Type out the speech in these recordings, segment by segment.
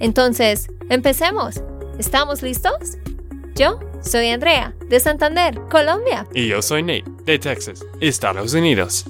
Entonces, empecemos. ¿Estamos listos? Yo soy Andrea, de Santander, Colombia. Y yo soy Nate, de Texas, Estados Unidos.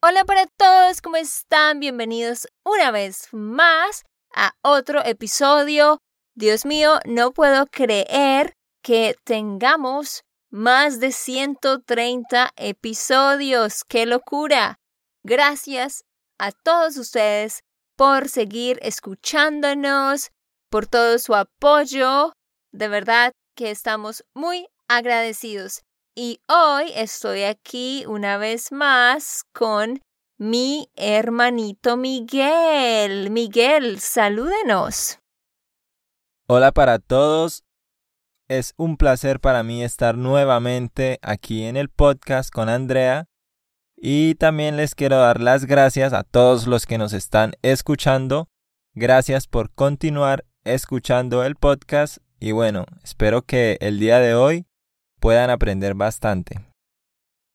Hola para todos, ¿cómo están? Bienvenidos una vez más a otro episodio. Dios mío, no puedo creer que tengamos más de 130 episodios. ¡Qué locura! Gracias a todos ustedes por seguir escuchándonos, por todo su apoyo. De verdad que estamos muy agradecidos. Y hoy estoy aquí una vez más con mi hermanito Miguel. Miguel, salúdenos. Hola para todos. Es un placer para mí estar nuevamente aquí en el podcast con Andrea. Y también les quiero dar las gracias a todos los que nos están escuchando. Gracias por continuar escuchando el podcast. Y bueno, espero que el día de hoy puedan aprender bastante.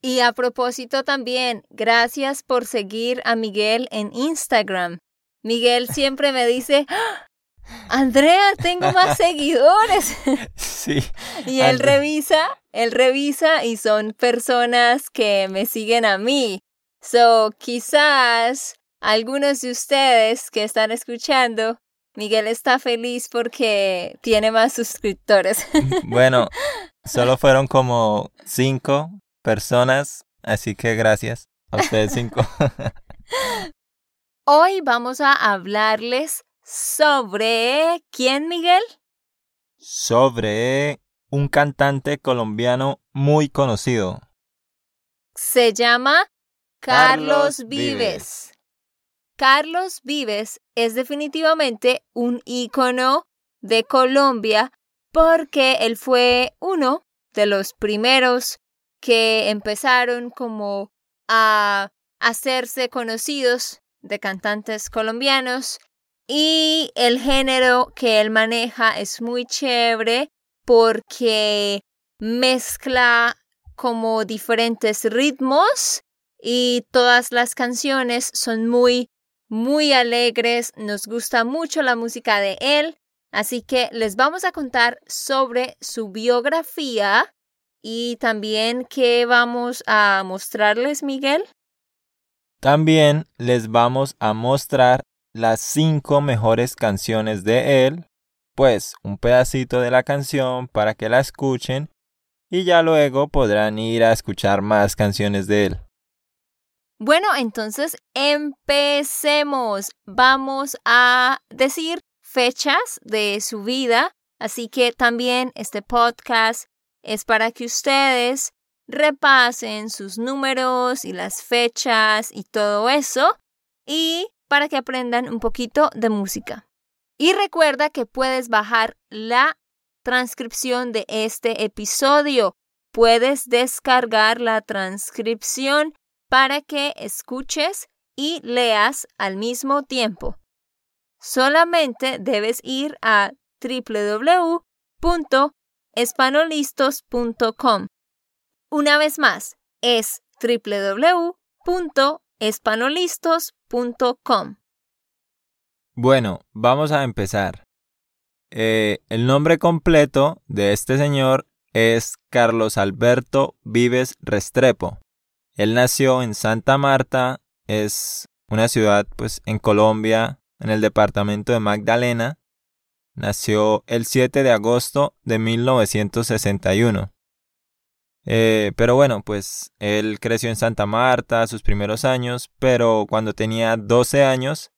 Y a propósito también, gracias por seguir a Miguel en Instagram. Miguel siempre me dice, ¡Ah! Andrea, tengo más seguidores. Sí. y él revisa, él revisa y son personas que me siguen a mí. So, quizás algunos de ustedes que están escuchando Miguel está feliz porque tiene más suscriptores. Bueno, solo fueron como cinco personas, así que gracias a ustedes cinco. Hoy vamos a hablarles sobre... ¿Quién, Miguel? Sobre un cantante colombiano muy conocido. Se llama Carlos, Vives. Carlos Vives es definitivamente un ícono de Colombia porque él fue uno de los primeros que empezaron como a hacerse conocidos de cantantes colombianos y el género que él maneja es muy chévere porque mezcla como diferentes ritmos y todas las canciones son muy muy alegres, nos gusta mucho la música de él, así que les vamos a contar sobre su biografía y también qué vamos a mostrarles, Miguel. También les vamos a mostrar las cinco mejores canciones de él, pues un pedacito de la canción para que la escuchen y ya luego podrán ir a escuchar más canciones de él. Bueno, entonces empecemos. Vamos a decir fechas de su vida, así que también este podcast es para que ustedes repasen sus números y las fechas y todo eso, y para que aprendan un poquito de música. Y recuerda que puedes bajar la transcripción de este episodio. Puedes descargar la transcripción para que escuches y leas al mismo tiempo. Solamente debes ir a www.espanolistos.com. Una vez más, es www.espanolistos.com. Bueno, vamos a empezar. Eh, el nombre completo de este señor es Carlos Alberto Vives Restrepo. Él nació en Santa Marta, es una ciudad pues en Colombia, en el departamento de Magdalena. Nació el 7 de agosto de 1961. Eh, pero bueno, pues él creció en Santa Marta sus primeros años, pero cuando tenía 12 años,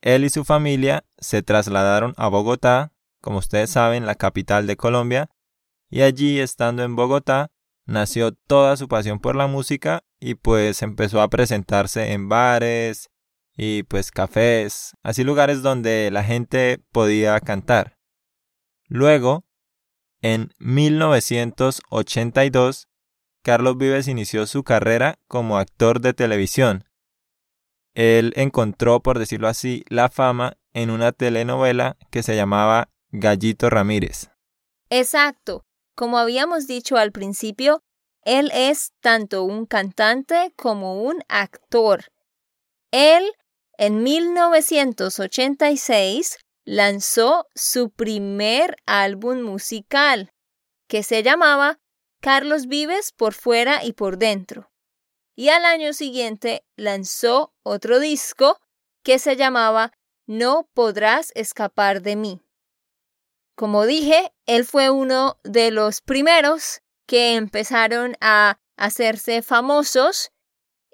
él y su familia se trasladaron a Bogotá, como ustedes saben, la capital de Colombia, y allí, estando en Bogotá, nació toda su pasión por la música y pues empezó a presentarse en bares y pues cafés, así lugares donde la gente podía cantar. Luego, en 1982, Carlos Vives inició su carrera como actor de televisión. Él encontró, por decirlo así, la fama en una telenovela que se llamaba Gallito Ramírez. Exacto. Como habíamos dicho al principio, él es tanto un cantante como un actor. Él, en 1986, lanzó su primer álbum musical, que se llamaba Carlos Vives por fuera y por dentro. Y al año siguiente lanzó otro disco que se llamaba No podrás escapar de mí. Como dije, él fue uno de los primeros que empezaron a hacerse famosos,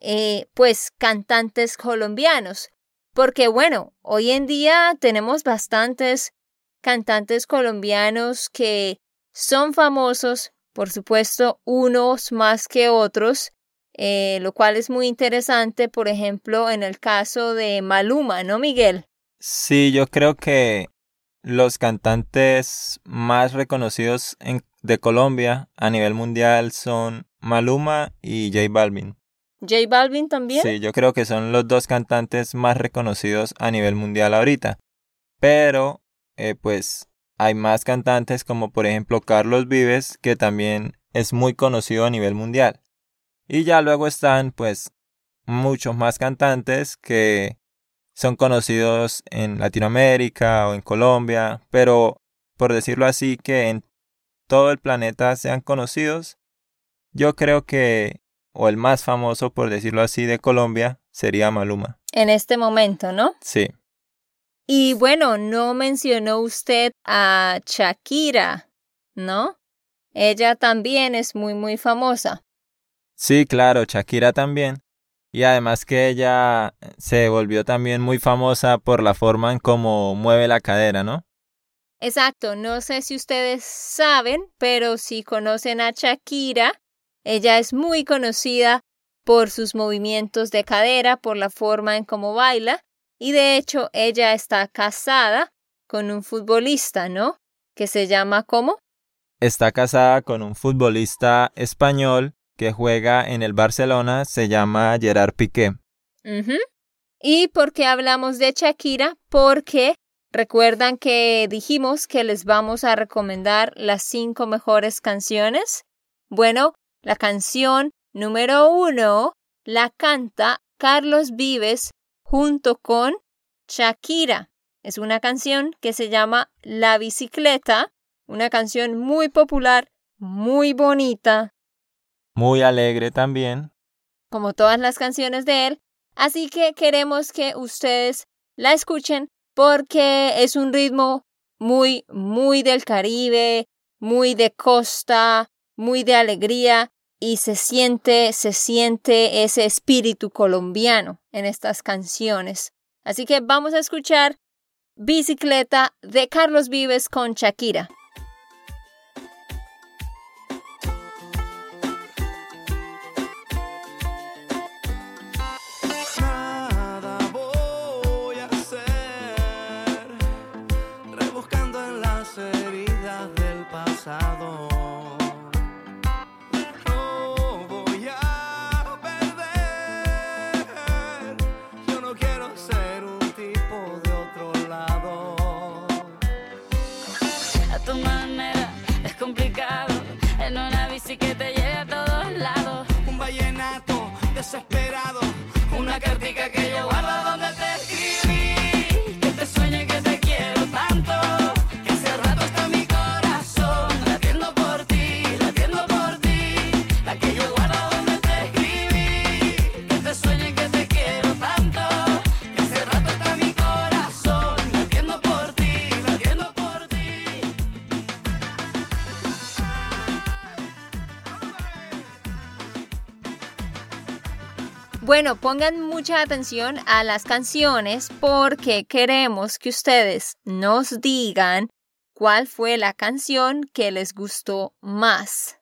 eh, pues cantantes colombianos. Porque bueno, hoy en día tenemos bastantes cantantes colombianos que son famosos, por supuesto, unos más que otros, eh, lo cual es muy interesante, por ejemplo, en el caso de Maluma, ¿no, Miguel? Sí, yo creo que los cantantes más reconocidos de Colombia a nivel mundial son Maluma y J Balvin. ¿J Balvin también? Sí, yo creo que son los dos cantantes más reconocidos a nivel mundial ahorita. Pero, eh, pues, hay más cantantes como por ejemplo Carlos Vives, que también es muy conocido a nivel mundial. Y ya luego están, pues, muchos más cantantes que son conocidos en Latinoamérica o en Colombia, pero por decirlo así, que en todo el planeta sean conocidos, yo creo que, o el más famoso, por decirlo así, de Colombia, sería Maluma. En este momento, ¿no? Sí. Y bueno, no mencionó usted a Shakira, ¿no? Ella también es muy, muy famosa. Sí, claro, Shakira también. Y además que ella se volvió también muy famosa por la forma en cómo mueve la cadera, ¿no? Exacto, no sé si ustedes saben, pero si conocen a Shakira, ella es muy conocida por sus movimientos de cadera, por la forma en cómo baila, y de hecho ella está casada con un futbolista, ¿no? Que se llama ¿cómo? Está casada con un futbolista español que juega en el Barcelona se llama Gerard Piqué. ¿Y por qué hablamos de Shakira? Porque recuerdan que dijimos que les vamos a recomendar las cinco mejores canciones. Bueno, la canción número uno la canta Carlos Vives junto con Shakira. Es una canción que se llama La bicicleta, una canción muy popular, muy bonita, muy alegre también. Como todas las canciones de él. Así que queremos que ustedes la escuchen porque es un ritmo muy, muy del Caribe, muy de costa, muy de alegría y se siente, se siente ese espíritu colombiano en estas canciones. Así que vamos a escuchar Bicicleta de Carlos Vives con Shakira. Bueno, pongan mucha atención a las canciones porque queremos que ustedes nos digan cuál fue la canción que les gustó más.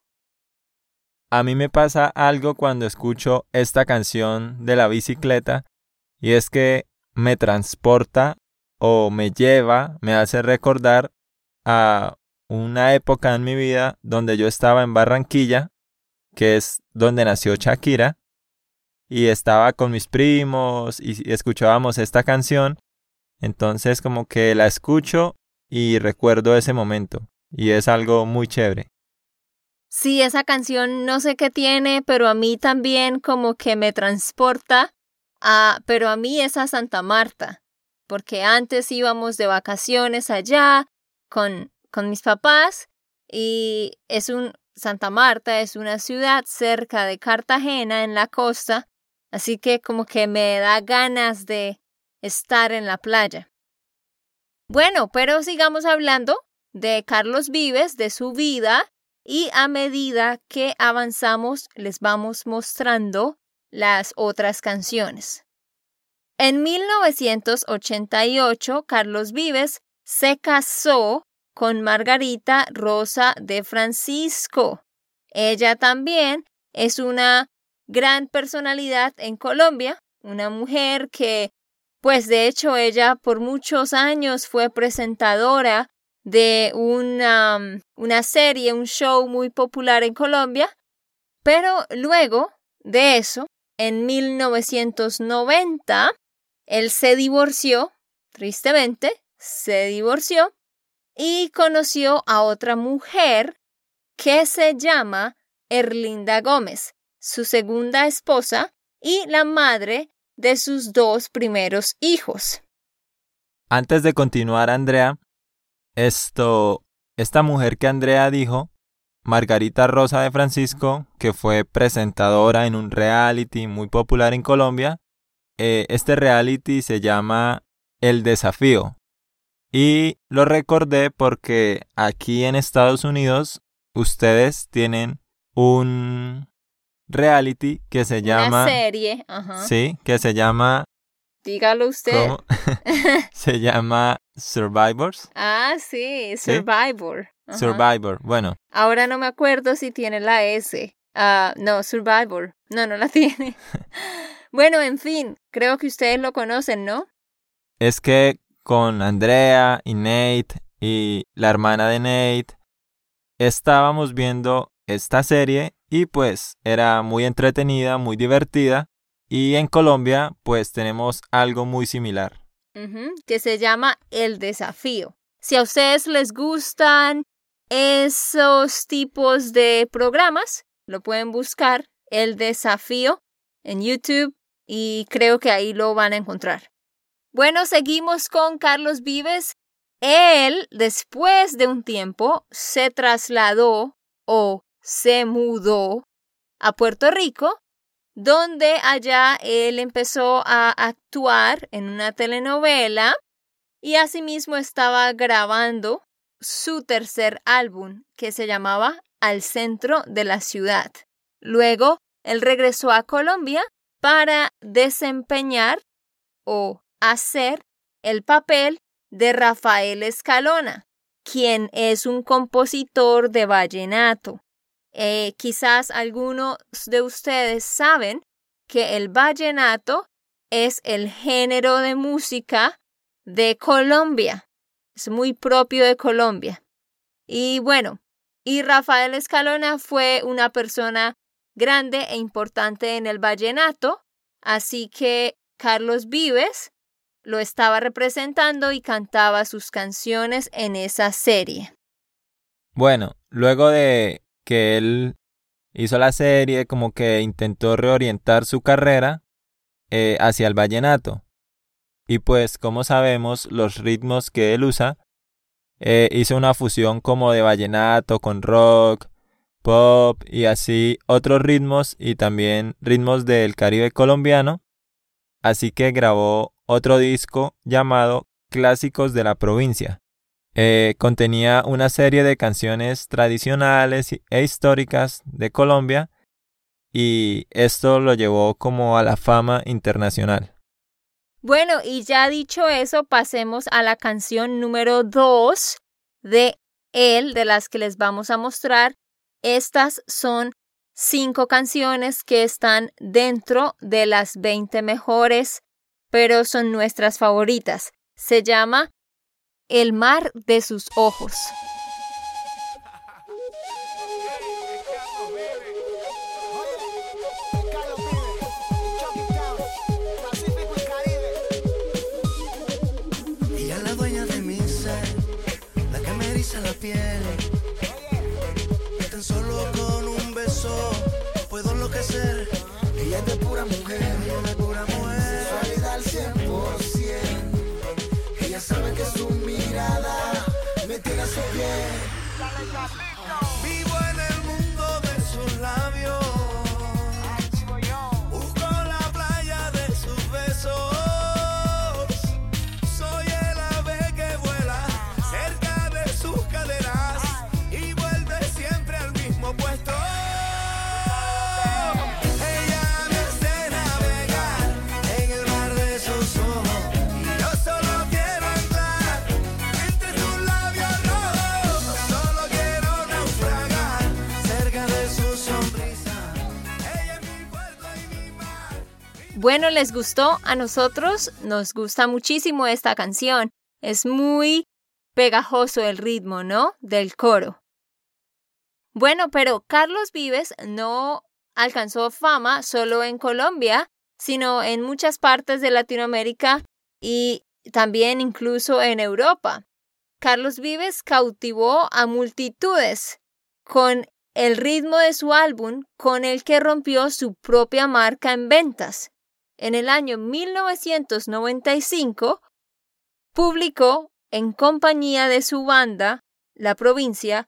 A mí me pasa algo cuando escucho esta canción de la bicicleta y es que me transporta o me lleva, me hace recordar a una época en mi vida donde yo estaba en Barranquilla, que es donde nació Shakira, y estaba con mis primos y escuchábamos esta canción, entonces como que la escucho y recuerdo ese momento, y es algo muy chévere. Sí, esa canción no sé qué tiene, pero a mí también como que me transporta a, pero a mí es a Santa Marta, porque antes íbamos de vacaciones allá con, con mis papás y es un, Santa Marta es una ciudad cerca de Cartagena en la costa, así que como que me da ganas de estar en la playa. Bueno, pero sigamos hablando de Carlos Vives, de su vida y a medida que avanzamos les vamos mostrando las otras canciones. En 1988, Carlos Vives se casó con Margarita Rosa de Francisco. Ella también es una gran personalidad en Colombia, una mujer que, pues de hecho ella por muchos años fue presentadora de una, una serie, un show muy popular en Colombia, pero luego de eso, en 1990, él se divorció, tristemente, se divorció y conoció a otra mujer que se llama Erlinda Gómez, su segunda esposa y la madre de sus dos primeros hijos. Antes de continuar, Andrea, esto, esta mujer que Andrea dijo, Margarita Rosa de Francisco, que fue presentadora en un reality muy popular en Colombia, eh, este reality se llama El Desafío. Y lo recordé porque aquí en Estados Unidos ustedes tienen un reality que se llama... Una serie, ajá. Sí, que se llama Dígalo usted. Se llama Survivors. Ah, sí, Survivor. Survivor, bueno. Ahora no me acuerdo si tiene la S. Ah, no, Survivor. No, no la tiene. bueno, en fin, creo que ustedes lo conocen, ¿no? Es que con Andrea y Nate y la hermana de Nate estábamos viendo esta serie y pues era muy entretenida, muy divertida y en Colombia, pues tenemos algo muy similar. que se llama El Desafío. Si a ustedes les gustan esos tipos de programas, lo pueden buscar El Desafío en YouTube y creo que ahí lo van a encontrar. Bueno, seguimos con Carlos Vives. Él, después de un tiempo, se trasladó o se mudó a Puerto Rico donde allá él empezó a actuar en una telenovela y asimismo estaba grabando su tercer álbum que se llamaba Al centro de la ciudad. Luego, él regresó a Colombia para desempeñar o hacer el papel de Rafael Escalona, quien es un compositor de vallenato. Eh, quizás algunos de ustedes saben que el vallenato es el género de música de Colombia. Es muy propio de Colombia. Y bueno, y Rafael Escalona fue una persona grande e importante en el vallenato, así que Carlos Vives lo estaba representando y cantaba sus canciones en esa serie. Bueno, luego de que él hizo la serie, como que intentó reorientar su carrera eh, hacia el vallenato. Y pues, como sabemos, los ritmos que él usa, eh, hizo una fusión como de vallenato con rock, pop y así otros ritmos y también ritmos del Caribe colombiano. Así que grabó otro disco llamado Clásicos de la Provincia. Eh, contenía una serie de canciones tradicionales e históricas de Colombia y esto lo llevó como a la fama internacional. Bueno, y ya dicho eso, pasemos a la canción número 2 de él, de las que les vamos a mostrar. Estas son cinco canciones que están dentro de las 20 mejores pero son nuestras favoritas. Se llama El mar de sus ojos. Ella es la dueña de mi la que me eriza la piel. Tan solo con un beso puedo enloquecer. Ella es de pura mujer, They got me. Bueno, ¿les gustó? A nosotros nos gusta muchísimo esta canción. Es muy pegajoso el ritmo, ¿no? Del coro. Bueno, pero Carlos Vives no alcanzó fama solo en Colombia, sino en muchas partes de Latinoamérica y también incluso en Europa. Carlos Vives cautivó a multitudes con el ritmo de su álbum con el que rompió su propia marca en ventas. En el año 1995 publicó en compañía de su banda, La Provincia,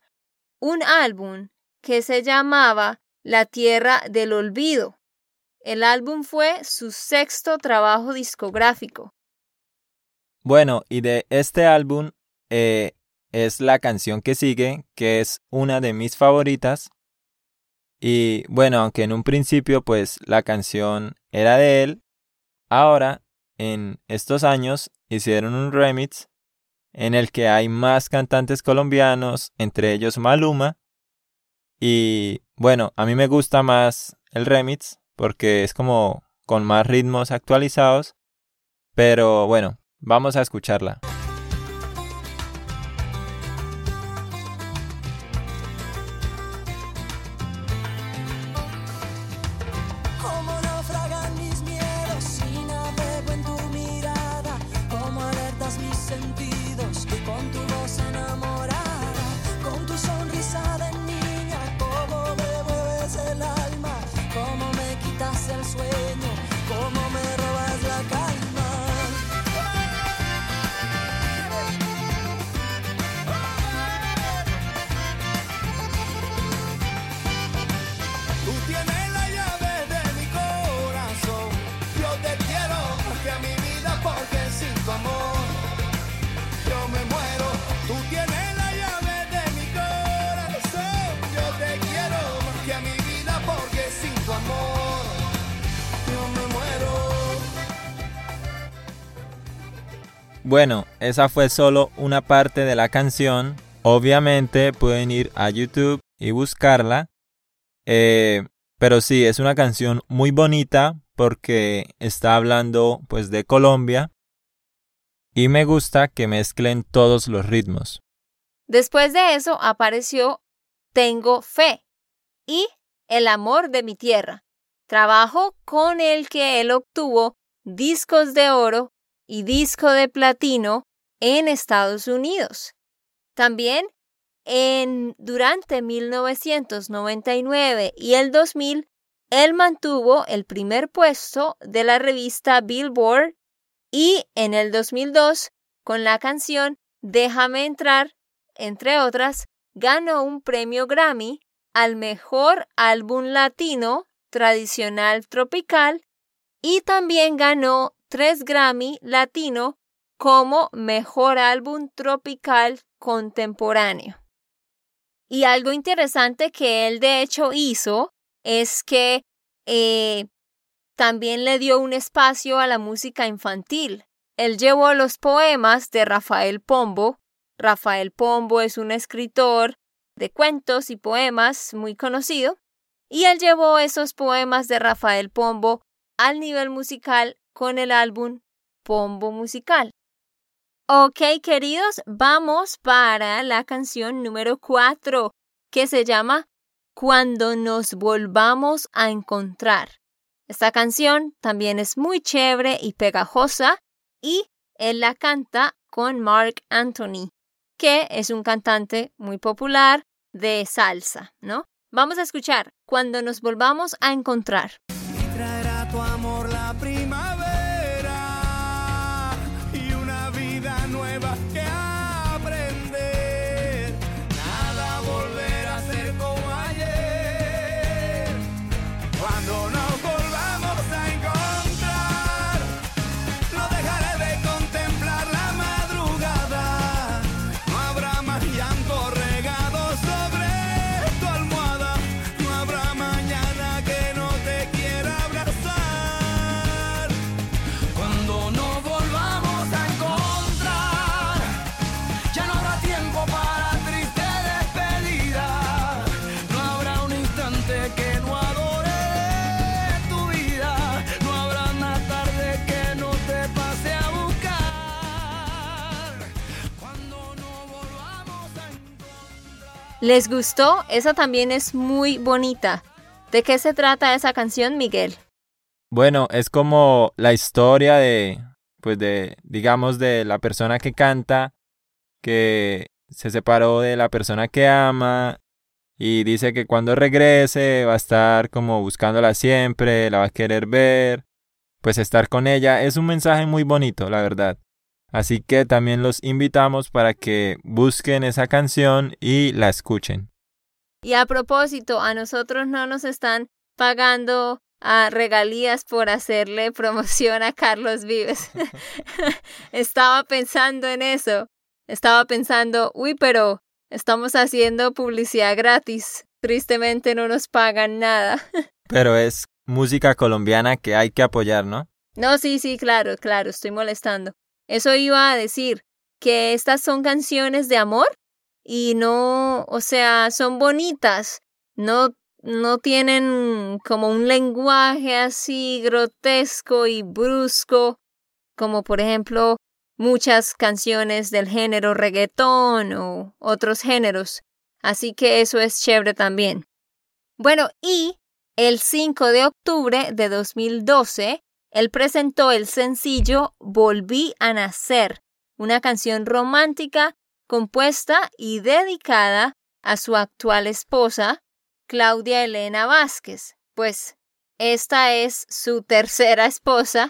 un álbum que se llamaba La Tierra del Olvido. El álbum fue su sexto trabajo discográfico. Bueno, y de este álbum eh, es la canción que sigue, que es una de mis favoritas. Y bueno, aunque en un principio pues la canción era de él, ahora en estos años hicieron un remix en el que hay más cantantes colombianos, entre ellos Maluma. Y bueno, a mí me gusta más el remix porque es como con más ritmos actualizados. Pero bueno, vamos a escucharla. Bueno, esa fue solo una parte de la canción. Obviamente pueden ir a YouTube y buscarla. Eh, pero sí, es una canción muy bonita porque está hablando pues de Colombia. Y me gusta que mezclen todos los ritmos. Después de eso apareció Tengo Fe y El Amor de mi Tierra, trabajo con el que él obtuvo discos de oro y disco de platino en Estados Unidos. También en durante 1999 y el 2000 él mantuvo el primer puesto de la revista Billboard y en el 2002 con la canción Déjame entrar, entre otras, ganó un premio Grammy al mejor álbum latino tradicional tropical y también ganó tres Grammy latino como mejor álbum tropical contemporáneo. Y algo interesante que él de hecho hizo es que eh, también le dio un espacio a la música infantil. Él llevó los poemas de Rafael Pombo. Rafael Pombo es un escritor de cuentos y poemas muy conocido. Y él llevó esos poemas de Rafael Pombo al nivel musical con el álbum pombo musical. Ok, queridos, vamos para la canción número 4, que se llama Cuando nos volvamos a encontrar. Esta canción también es muy chévere y pegajosa y él la canta con Mark Anthony, que es un cantante muy popular de salsa, ¿no? Vamos a escuchar Cuando nos volvamos a encontrar. ¿Les gustó? Esa también es muy bonita. ¿De qué se trata esa canción, Miguel? Bueno, es como la historia de, pues de, digamos, de la persona que canta, que se separó de la persona que ama y dice que cuando regrese va a estar como buscándola siempre, la va a querer ver, pues estar con ella. Es un mensaje muy bonito, la verdad. Así que también los invitamos para que busquen esa canción y la escuchen. Y a propósito, a nosotros no nos están pagando a regalías por hacerle promoción a Carlos Vives. Estaba pensando en eso. Estaba pensando, uy, pero estamos haciendo publicidad gratis. Tristemente no nos pagan nada. Pero es música colombiana que hay que apoyar, ¿no? No, sí, sí, claro, claro, estoy molestando. Eso iba a decir, que estas son canciones de amor y no, o sea, son bonitas, no, no tienen como un lenguaje así grotesco y brusco, como por ejemplo muchas canciones del género reggaetón o otros géneros. Así que eso es chévere también. Bueno, y el 5 de octubre de 2012, él presentó el sencillo Volví a Nacer, una canción romántica compuesta y dedicada a su actual esposa, Claudia Elena Vázquez. Pues esta es su tercera esposa,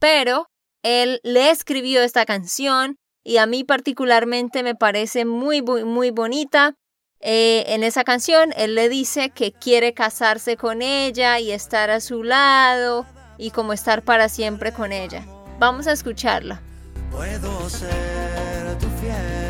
pero él le escribió esta canción y a mí particularmente me parece muy, muy, muy bonita. Eh, en esa canción él le dice que quiere casarse con ella y estar a su lado y como estar para siempre con ella. Vamos a escucharla. Puedo ser tu fiel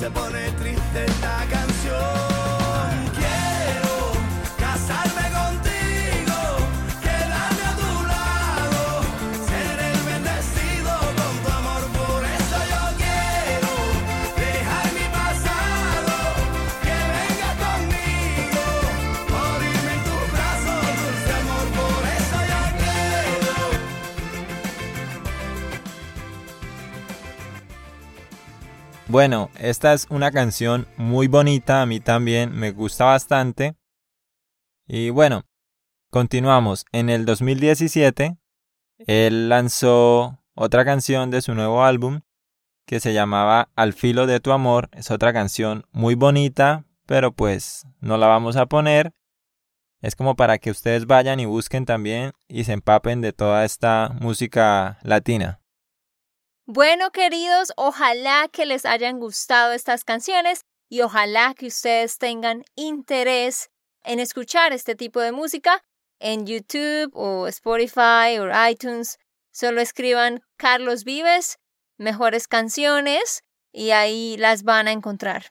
Se pone triste esta Bueno, esta es una canción muy bonita, a mí también me gusta bastante. Y bueno, continuamos. En el 2017, él lanzó otra canción de su nuevo álbum que se llamaba Al filo de tu amor. Es otra canción muy bonita, pero pues no la vamos a poner. Es como para que ustedes vayan y busquen también y se empapen de toda esta música latina. Bueno, queridos, ojalá que les hayan gustado estas canciones y ojalá que ustedes tengan interés en escuchar este tipo de música en YouTube o Spotify o iTunes. Solo escriban Carlos Vives, mejores canciones y ahí las van a encontrar.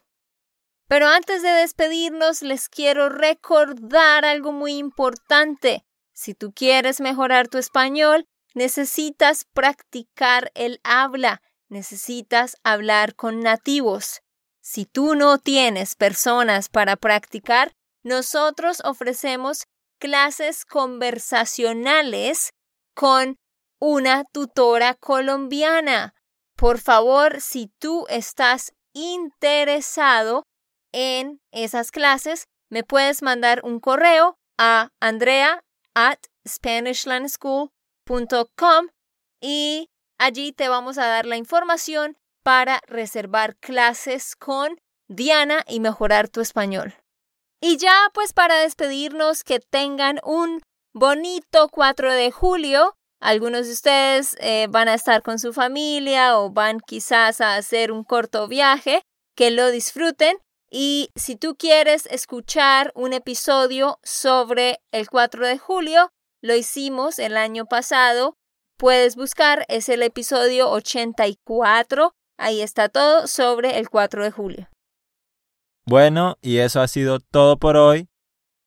Pero antes de despedirnos, les quiero recordar algo muy importante. Si tú quieres mejorar tu español, necesitas practicar el habla, necesitas hablar con nativos. Si tú no tienes personas para practicar, nosotros ofrecemos clases conversacionales con una tutora colombiana. Por favor, si tú estás interesado en esas clases, me puedes mandar un correo a andrea at Y allí te vamos a dar la información para reservar clases con Diana y mejorar tu español. Y ya pues para despedirnos, que tengan un bonito 4 de julio. Algunos de ustedes eh, van a estar con su familia o van quizás a hacer un corto viaje, que lo disfruten. Y si tú quieres escuchar un episodio sobre el 4 de julio, lo hicimos el año pasado. Puedes buscar, es el episodio 84. Ahí está todo sobre el 4 de julio. Bueno, y eso ha sido todo por hoy.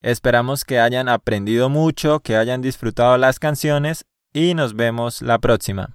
Esperamos que hayan aprendido mucho, que hayan disfrutado las canciones y nos vemos la próxima.